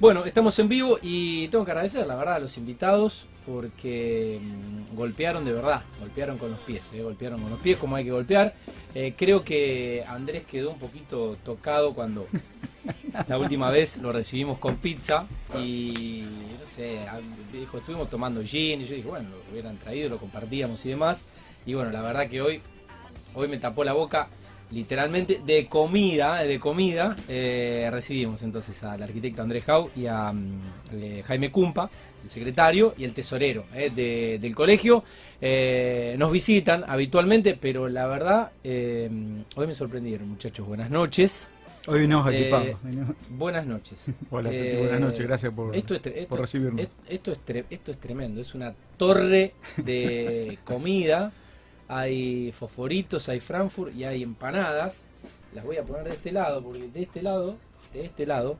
Bueno, estamos en vivo y tengo que agradecer, la verdad, a los invitados porque mm, golpearon de verdad, golpearon con los pies, eh, golpearon con los pies como hay que golpear. Eh, creo que Andrés quedó un poquito tocado cuando la última vez lo recibimos con pizza y no sé, dijo, estuvimos tomando gin y yo dije, bueno, lo hubieran traído, lo compartíamos y demás. Y bueno, la verdad que hoy, hoy me tapó la boca literalmente de comida, de comida. Eh, recibimos entonces al arquitecto Andrés Jau y a mm, eh, Jaime Cumpa, el secretario y el tesorero eh, de- del colegio. Eh, nos visitan habitualmente, pero la verdad, eh, hoy me sorprendieron, muchachos. Buenas noches. Hoy nos Eh, equipamos. venimos- Buenas noches. Hola, Tati, Eh, buenas noches, gracias por, Esto es, esto- por recibirnos. Esto es, esto es tremendo, es una torre de comida. Hay fosforitos, hay Frankfurt y hay empanadas. Las voy a poner de este lado, porque de este lado, de este lado,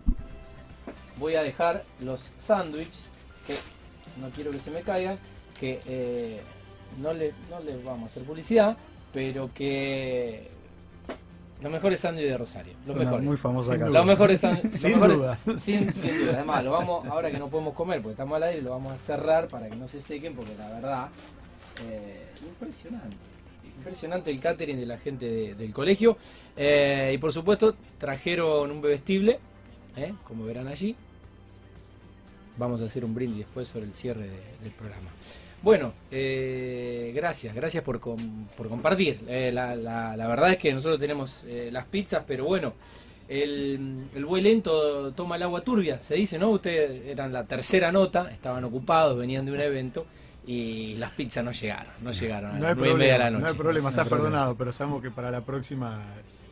voy a dejar los sándwiches, que no quiero que se me caigan, que eh, no, le, no les vamos a hacer publicidad, pero que los mejores sándwiches de Rosario. Los mejores. muy casa. duda. Los mejores los Sin mejores- duda. Sin, sin duda. Además, lo vamos, ahora que no podemos comer porque estamos al aire, lo vamos a cerrar para que no se sequen porque la verdad, eh, impresionante. Impresionante el catering de la gente de- del colegio. Eh, y por supuesto, trajeron un bebestible, eh, como verán allí. Vamos a hacer un brindis después sobre el cierre de- del programa. Bueno, eh, gracias, gracias por, com- por compartir. La, verdad es que nosotros tenemos las pizzas, pero bueno, el, el buey lento toma el agua turbia, se dice, ¿no? Ustedes eran la tercera nota, estaban ocupados, venían de un evento y las pizzas no llegaron, no llegaron a No las hay, nueve y media de la problema, noche. no hay problema, No estás problema. perdonado, pero sabemos que para la próxima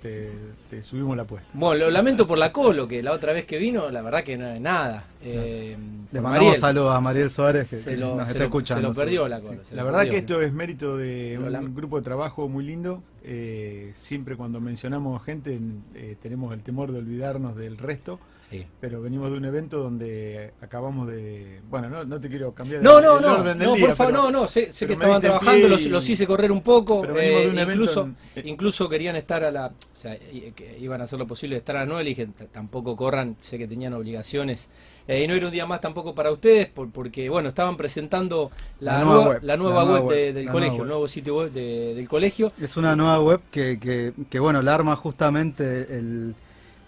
te, te subimos la apuesta. Bueno, lo lamento por la Colo, que la otra vez que vino, la verdad que no es nada. Eh, Le mandamos saludos a Mariel Suárez que, Se lo, nos se está lo- escuchando. se lo perdió la. Colo. Sí. La verdad perdió. que esto es mérito de Lo un grupo de trabajo muy lindo. Eh, siempre cuando mencionamos gente eh, tenemos el temor de olvidarnos del resto, Sí. pero venimos de un evento donde acabamos de... Bueno, no, no te quiero cambiar No, el, no, el no, orden del no, día, por favor, pero- no, no, sé, sé que estaban trabajando, los, hice correr un poco, Pero venimos eh, de un evento en- eh, incluso querían estar a la, o sea, que iban a hacer lo posible de estar a las 9, le dije, "T- tampoco corran, sé que tenían obligaciones, eh, y no era un día más tampoco para ustedes, por- porque, bueno, estaban presentando la, La nueva, nueva web, la nueva la nueva web, de- web, del la colegio, el nuevo sitio web de- del colegio, Es una nueva web que, que, que, bueno, la arma justamente el,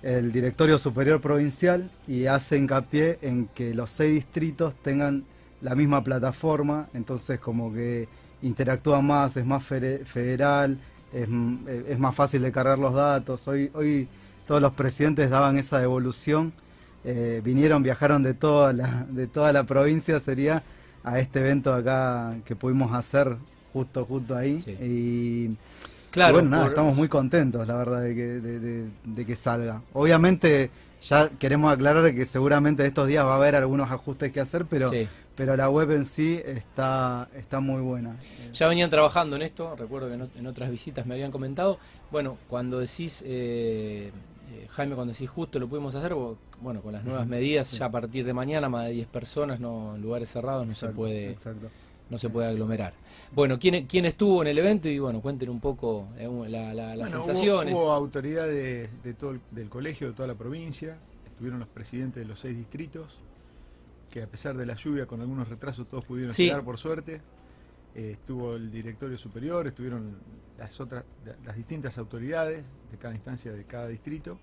el Directorio Superior Provincial y hace hincapié en que los seis distritos tengan la misma plataforma, entonces como que interactúa más, es más federal, es, es más fácil de cargar los datos. Hoy, hoy todos los presidentes daban esa devolución, eh, vinieron, viajaron de toda la, de toda la provincia, sería a este evento acá que pudimos hacer justo justo ahí Sí. y claro, y bueno, nada, por- estamos muy contentos, la verdad, de que, de, de- de que salga. Obviamente, ya queremos aclarar que seguramente estos días va a haber algunos ajustes que hacer, pero, sí. Pero la web en sí está, está muy buena. Ya venían trabajando en esto, recuerdo que en, ot- en otras visitas me habían comentado. Bueno, cuando decís, eh, eh, Jaime, cuando decís justo lo pudimos hacer, bueno, con las nuevas medidas, ya a partir de mañana, más de 10 personas, no, en lugares cerrados no se puede exacto. no se puede aglomerar. Bueno, ¿quién, quién estuvo en el evento? Y bueno, cuenten un poco eh, la- la- las Bueno, hubo- sensaciones. Hubo, autoridades de todo el- del colegio, de toda la provincia, estuvieron los presidentes de los seis distritos, que a pesar de la lluvia, con algunos retrasos, todos pudieron Sí. llegar por suerte. Eh, estuvo el directorio superior, estuvieron las otras, las distintas autoridades de cada instancia de cada distrito.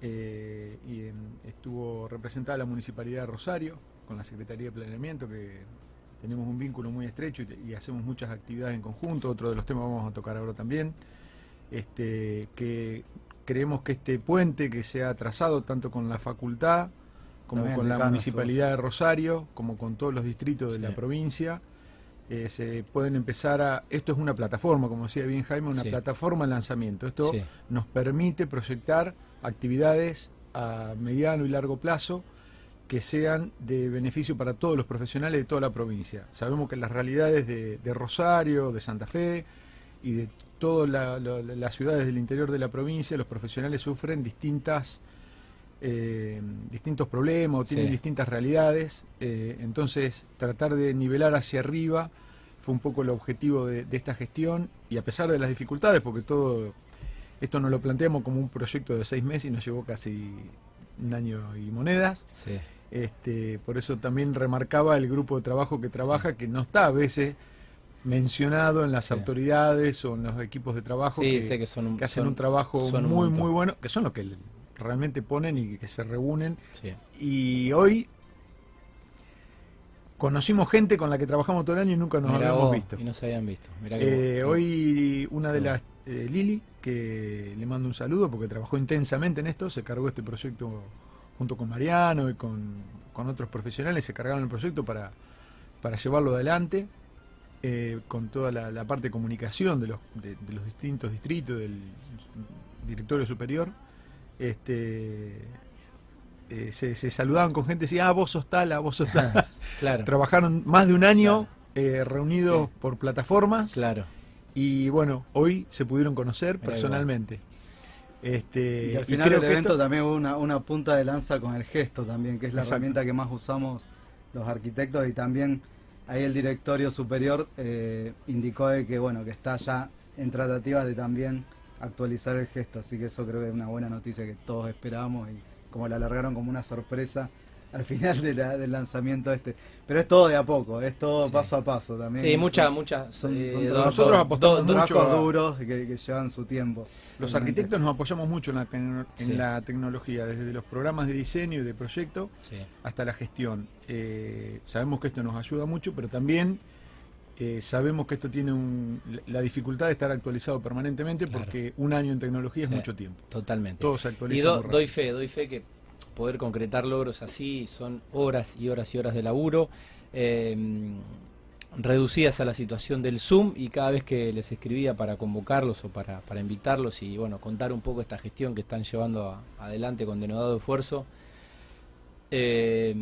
Eh, y estuvo representada la municipalidad de Rosario con la Secretaría de Planeamiento, que tenemos un vínculo muy estrecho y hacemos muchas actividades en conjunto. Otro de los temas vamos a tocar ahora también. Este, que creemos que este puente que se ha trazado tanto con la facultad como También con la municipalidad de Rosario, como con todos los distritos de Sí. la provincia, eh, se pueden empezar a... Esto es una plataforma, como decía bien Jaime, una Sí. plataforma de lanzamiento. Esto Sí. nos permite proyectar actividades a mediano y largo plazo que sean de beneficio para todos los profesionales de toda la provincia. Sabemos que las realidades de, de Rosario, de Santa Fe y de todas la- la- las ciudades del interior de la provincia, los profesionales sufren distintas eh, distintos problemas o tienen Sí. distintas realidades. eh, entonces, tratar de nivelar hacia arriba fue un poco el objetivo de, de esta gestión y a pesar de las dificultades, porque todo esto nos lo planteamos como un proyecto de seis meses y nos llevó casi un año y monedas. Sí. Este, por eso también remarcaba el grupo de trabajo que trabaja, que no está a veces mencionado en las Sí. autoridades o en los equipos de trabajo Sí, que, sé que son un, que hacen son- un trabajo un muy, muy bueno, que son los que realmente ponen y que se reúnen. Sí. Y hoy conocimos gente con la que trabajamos todo el año y nunca nos Mirá habíamos vos, visto. Y no se habían visto. Mirá que Eh, vos. hoy una de las, eh, Lili, que le mando un saludo porque trabajó intensamente en esto, se cargó este proyecto junto con Mariano y con, con otros profesionales, se cargaron el proyecto para, para llevarlo adelante, eh, con toda la, la parte de comunicación de los, de, de los distintos distritos, del directorio superior. Este, eh, se, se saludaban con gente, decía, ah, vos sos tal, ah, vos sos tal. Claro, Trabajaron más de un año eh, reunidos Sí. por plataformas claro. y bueno, hoy se pudieron conocer Mirá personalmente. Este, Y al y final creo del que evento esto- también hubo una, una punta de lanza con el gesto también, que es la Exacto. herramienta que más usamos los arquitectos y también ahí el directorio superior eh, indicó de que bueno que está ya en tratativas de también actualizar el gesto, así que eso creo que es una buena noticia que todos esperábamos y como la alargaron como una sorpresa al final de la- del lanzamiento este. Pero es todo de a poco, es todo Sí. paso a paso también. Sí, Son- muchas, muchas. son- eh, Nosotros apostamos do- mucho a- duros que, que llevan su tiempo. Los Realmente. arquitectos nos apoyamos mucho en la, Sí. en la tecnología, desde los programas de diseño y de proyecto Sí, hasta la gestión. Eh, sabemos que esto nos ayuda mucho, pero también eh, sabemos que esto tiene un- la dificultad de estar actualizado permanentemente Claro. porque un año en tecnología Sí. es mucho tiempo. totalmente. Todo se Y actualiza. do- rápido. doy fe, doy fe que poder concretar logros así son horas y horas y horas de laburo, eh, reducidas a la situación del Zoom y cada vez que les escribía para convocarlos o para, para invitarlos y bueno, contar un poco esta gestión que están llevando a- adelante con denodado esfuerzo. Eh,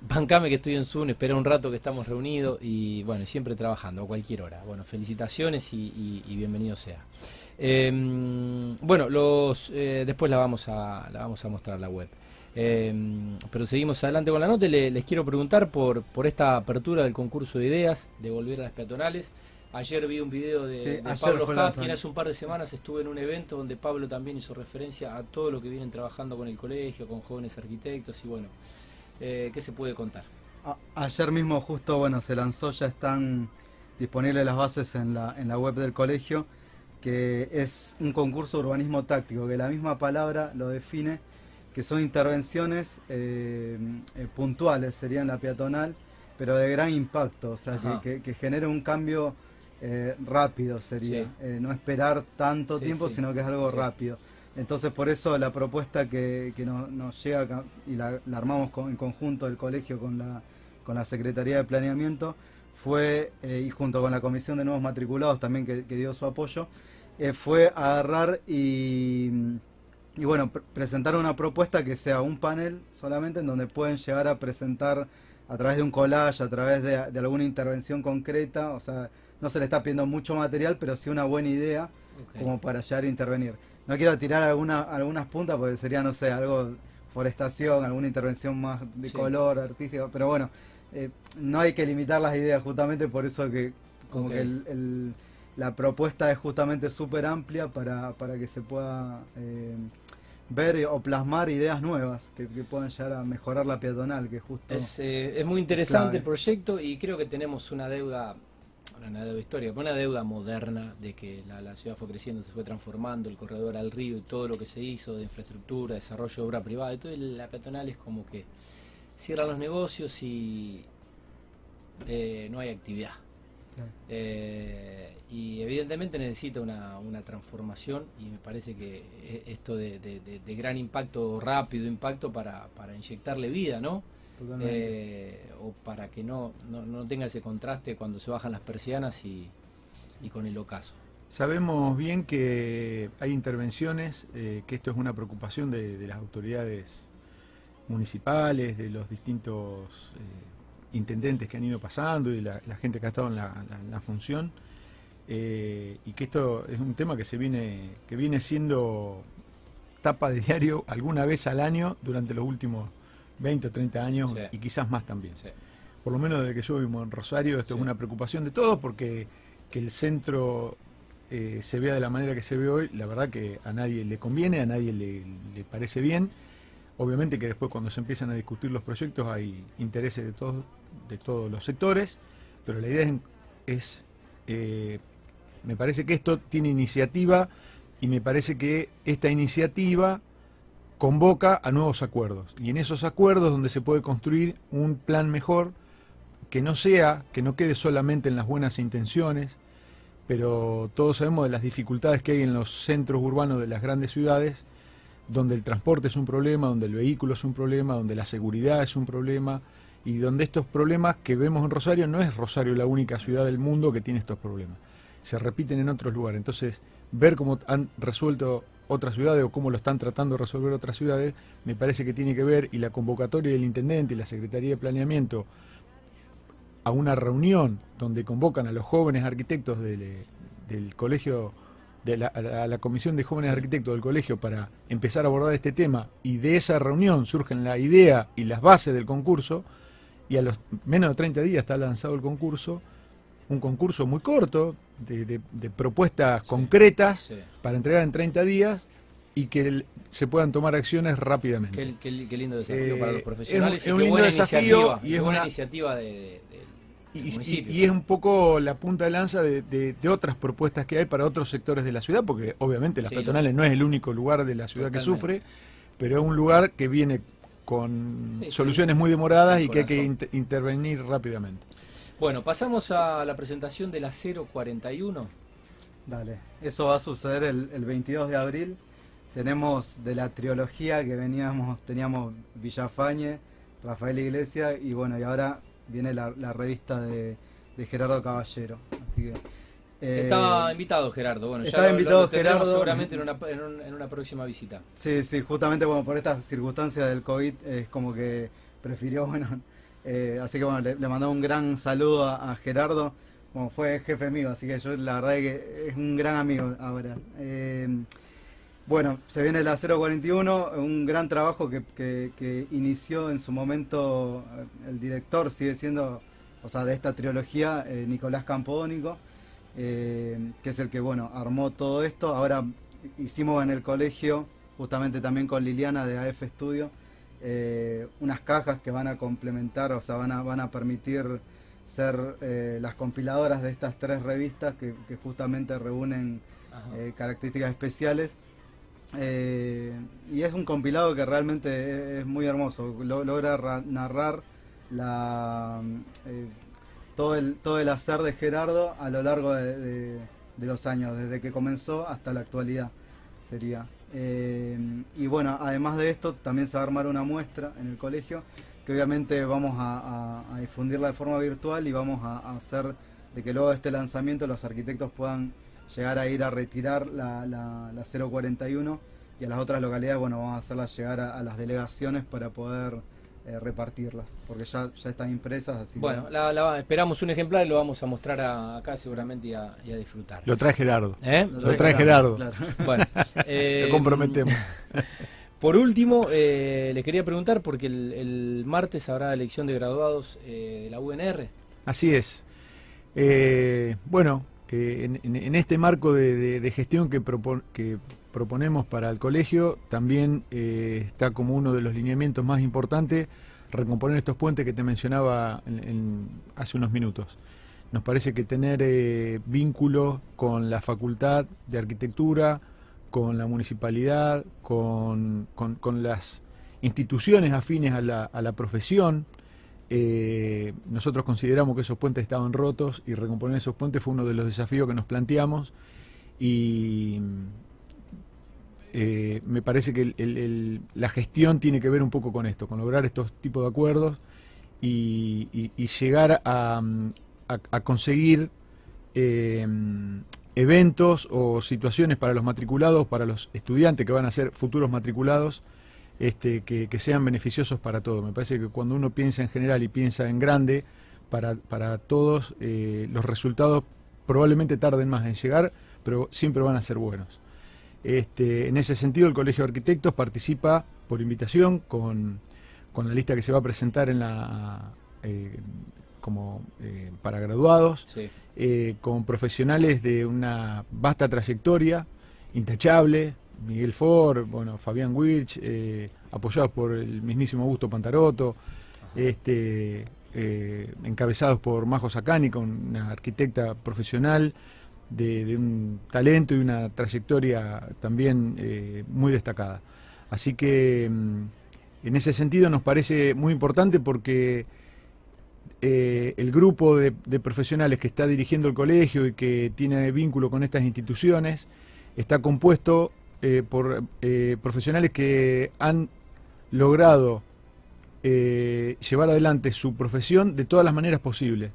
bancame que estoy en Zoom, espera un rato que estamos reunidos y bueno, siempre trabajando a cualquier hora. Bueno, felicitaciones y, y- y bienvenido sea. Eh, bueno, los eh, después la vamos a la vamos a mostrar la web. Eh, pero seguimos adelante con la nota. les quiero preguntar por por esta apertura del concurso de ideas de volver a las peatonales. Ayer vi un video de, Sí, de ayer Pablo lanzamiento. quien hace un par de semanas estuve en un evento donde Pablo también hizo referencia a todo lo que vienen trabajando con el colegio, con jóvenes arquitectos y bueno, eh, ¿qué se puede contar? A- ayer mismo justo bueno se lanzó ya están disponibles las bases en la en la web del colegio que es un concurso de urbanismo táctico que la misma palabra lo define que son intervenciones eh, eh, puntuales serían la peatonal pero de gran impacto o sea que, que, que genere un cambio eh, rápido sería Sí. No esperar tanto Sí, tiempo sí. sino que es algo rápido entonces por eso la propuesta que, que nos, nos llega y la, la armamos con- en conjunto del colegio con la, con la Secretaría de Planeamiento fue, eh, y junto con la Comisión de Nuevos Matriculados también que, que dio su apoyo, eh, fue agarrar y, y bueno, pre- presentar una propuesta que sea un panel solamente en donde pueden llegar a presentar a través de un collage, a través de, de alguna intervención concreta, o sea, no se le está pidiendo mucho material, pero sí una buena idea como para llegar a intervenir. No quiero tirar alguna, algunas puntas porque sería, no sé, algo forestación, alguna intervención más de Sí. color, artística, pero bueno, eh, no hay que limitar las ideas, justamente por eso que como que el- el- la propuesta es justamente súper amplia para, para que se pueda eh, ver o plasmar ideas nuevas que, que puedan llegar a mejorar la peatonal, que justo... Es, eh, es muy interesante Clave. el proyecto y creo que tenemos una deuda, una deuda histórica, una deuda moderna de que la, la ciudad fue creciendo, se fue transformando, el corredor al río y todo lo que se hizo de infraestructura, desarrollo de obra privada, y todo la peatonal es como que cierran los negocios y eh, no hay actividad. Eh, y evidentemente necesita una, una transformación y me parece que e- esto de, de- de- de gran impacto, rápido impacto para, para inyectarle vida, ¿no? Eh, o para que no, no, no tenga ese contraste cuando se bajan las persianas y, y con el ocaso. Sabemos bien que hay intervenciones, eh, que esto es una preocupación de, de las autoridades municipales, de los distintos eh, intendentes que han ido pasando y de la, la gente que ha estado en la, la- en la función, eh, y que esto es un tema que se viene, que viene siendo tapa de diario alguna vez al año durante los últimos 20 o 30 años Sí. y quizás más también Sí. por lo menos desde que yo vivo en Rosario, esto Sí. es una preocupación de todos porque que el centro eh, se vea de la manera que se ve hoy, la verdad que a nadie le conviene, a nadie le, le parece bien. obviamente que después cuando se empiezan a discutir los proyectos hay intereses de todos, de todos los sectores, pero la idea es, es eh, me parece que esto tiene iniciativa y me parece que esta iniciativa convoca a nuevos acuerdos. Y en esos acuerdos donde se puede construir un plan mejor que no sea, que no quede solamente en las buenas intenciones, pero todos sabemos de las dificultades que hay en los centros urbanos de las grandes ciudades, donde el transporte es un problema, donde el vehículo es un problema, donde la seguridad es un problema, y donde estos problemas que vemos en Rosario no es Rosario la única ciudad del mundo que tiene estos problemas, se repiten en otros lugares. Entonces, ver cómo han resuelto otras ciudades o cómo lo están tratando de resolver otras ciudades, me parece que tiene que ver, y la convocatoria del intendente y la Secretaría de Planeamiento a una reunión donde convocan a los jóvenes arquitectos del, colegio, de la, a la Comisión de Jóvenes Arquitectos del colegio para empezar a abordar este tema, y de esa reunión surgen la idea y las bases del concurso, y a los menos de 30 días está lanzado el concurso, un concurso muy corto, de, propuestas concretas para entregar en 30 días y que se puedan tomar acciones rápidamente. Qué, lindo desafío para los eh, profesionales. Es, un lindo desafío y es una iniciativa de, y, es un poco la punta de lanza de, otras propuestas que hay para otros sectores de la ciudad, porque obviamente las peatonales no es el único lugar de la ciudad que sufre, pero es un lugar que viene con soluciones muy demoradas y que hay que intervenir rápidamente. Bueno, pasamos a la presentación de la 041. Dale, eso va a suceder el, 22 de abril. Tenemos de la trilogía que veníamos, teníamos Villafañe, Rafael Iglesia y bueno, y ahora viene la, revista de, Gerardo Caballero. Así que, eh, Estaba invitado Gerardo, bueno, ya invitado Gerardo seguramente en una, en, una próxima visita. Sí, sí, justamente bueno, por estas circunstancias del COVID es como que prefirió, bueno, eh, así que bueno, le, le un gran saludo a, Gerardo. Bueno, fue jefe mío, así que yo la verdad es que es un gran amigo ahora. Eh, bueno, se viene la 041, un gran trabajo que, inició en su momento eh, el director, sigue siendo, o sea, de esta trilogía, Nicolás Campodónico, que es el que, bueno, armó todo esto. Ahora hicimos en el colegio, justamente también con Liliana de AF Studio, eh, unas cajas que van a complementar, o sea, van a, van a permitir ser eh, las compiladoras de estas tres revistas que, justamente reúnen eh, características especiales. y es un compilado que realmente es, muy hermoso, logra narrar la, todo, el, todo el hacer de Gerardo a lo largo de los años, desde que comenzó hasta la actualidad sería. Eh, y bueno, además de esto, también se va a armar una muestra en el colegio, que obviamente vamos a, difundirla de forma virtual y vamos a, hacer de que luego de este lanzamiento los arquitectos puedan llegar a ir a retirar la, la, 041 y a las otras localidades, bueno, vamos a hacerlas llegar a las delegaciones para poder eh, repartirlas, porque ya, ya están impresas. Así bueno, la, esperamos un ejemplar y lo vamos a mostrar acá seguramente y a, disfrutar. Lo trae Gerardo. ¿Eh? Lo, trae Gerardo. Bueno, eh, lo comprometemos. Por último, eh, les quería preguntar, porque el, martes habrá elección de graduados de la UNR. Así es. bueno, en, este marco de, gestión que, que proponemos para el colegio también eh, está como uno de los lineamientos más importantes recomponer estos puentes que te mencionaba hace unos minutos. Nos parece que tener eh, vínculo con la facultad de arquitectura, con la municipalidad, con, las instituciones afines a la, profesión, eh, nosotros consideramos que esos puentes estaban rotos y recomponer esos puentes fue uno de los desafíos que nos planteamos y eh, me parece que la gestión tiene que ver un poco con esto, con lograr estos tipos de acuerdos y, llegar a, conseguir eh, eventos o situaciones para los matriculados, para los estudiantes que van a ser futuros matriculados, este, que, sean beneficiosos para todos. Me parece que cuando uno piensa en general y piensa en grande, para, para todos eh, los resultados probablemente tarden más en llegar, pero siempre van a ser buenos. Este, en ese sentido, el Colegio de Arquitectos participa por invitación con, la lista que se va a presentar en la eh, como eh, para graduados, eh, con profesionales de una vasta trayectoria, intachable, Miguel Ford, bueno, Fabián Wirch, apoyados por el mismísimo Augusto Pantaroto, este, encabezados por Majo Sacani, una arquitecta profesional de, un talento y una trayectoria también muy destacada. Así que mm, en ese sentido nos parece muy importante porque eh, el grupo de, profesionales que está dirigiendo el colegio y que tiene vínculo con estas instituciones está compuesto eh, por eh, profesionales que han logrado llevar adelante su profesión de todas las maneras posibles.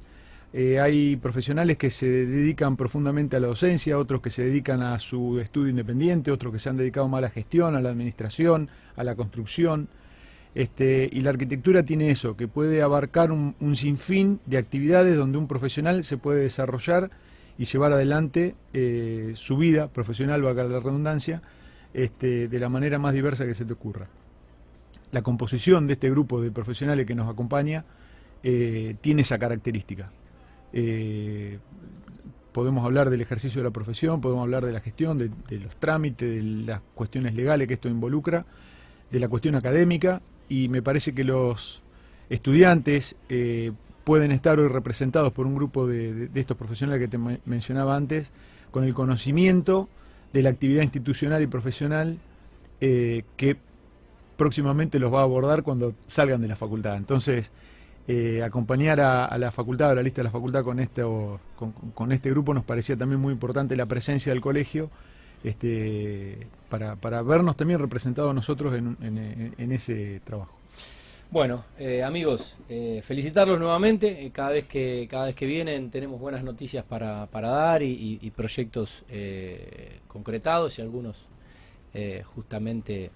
Hay profesionales que se dedican profundamente a la docencia, otros que se dedican a su estudio independiente, otros que se han dedicado más a la gestión, a la administración, a la construcción. Este, y la arquitectura tiene eso, que puede abarcar un, sinfín de actividades donde un profesional se puede desarrollar y llevar adelante eh, su vida profesional, valga la redundancia, este, de la manera más diversa que se te ocurra. La composición de este grupo de profesionales que nos acompaña eh, tiene esa característica. Eh, podemos hablar del ejercicio de la profesión, podemos hablar de la gestión, de los trámites, de las cuestiones legales que esto involucra, de la cuestión académica y me parece que los estudiantes eh, pueden estar hoy representados por un grupo de, estos profesionales que te mencionaba antes, con el conocimiento de la actividad institucional y profesional eh, que próximamente los va a abordar cuando salgan de la facultad. Entonces, eh, acompañar a, la facultad, a la lista de la facultad con este, con, este grupo nos parecía también muy importante la presencia del colegio este, para, para vernos también representados nosotros en, ese trabajo. Bueno, eh, amigos, eh, felicitarlos nuevamente. Cada vez que cada vez que vienen tenemos buenas noticias para, para dar y, proyectos concretados y algunos justamente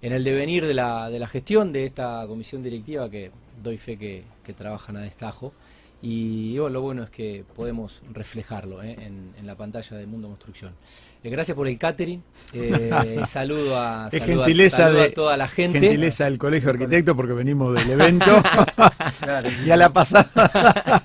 en el devenir de la, de la gestión de esta comisión directiva que doy fe que, que trabajan a destajo. Y lo bueno es que podemos reflejarlo ¿eh? en, la pantalla de Mundo Construcción. Eh, gracias por el catering. Eh, saludo, a, gentileza de, toda la gente. Gentileza del Colegio de Arquitectos porque venimos del evento. y a la pasada.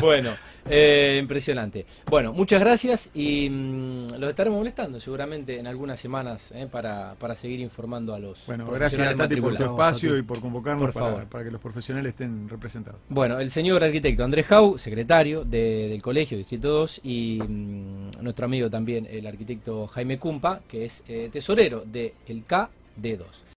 bueno. Eh, impresionante. Bueno, muchas gracias y mm, los estaremos molestando seguramente en algunas semanas eh, para, para, seguir informando a los. Bueno, gracias a Tati por su espacio y por convocarnos para, para, que los profesionales estén representados. Bueno, el señor arquitecto Andrés Jau, secretario del Colegio Distrito 2 y mm, nuestro amigo también, el arquitecto Jaime Cumpa, que es eh, tesorero del de KD2.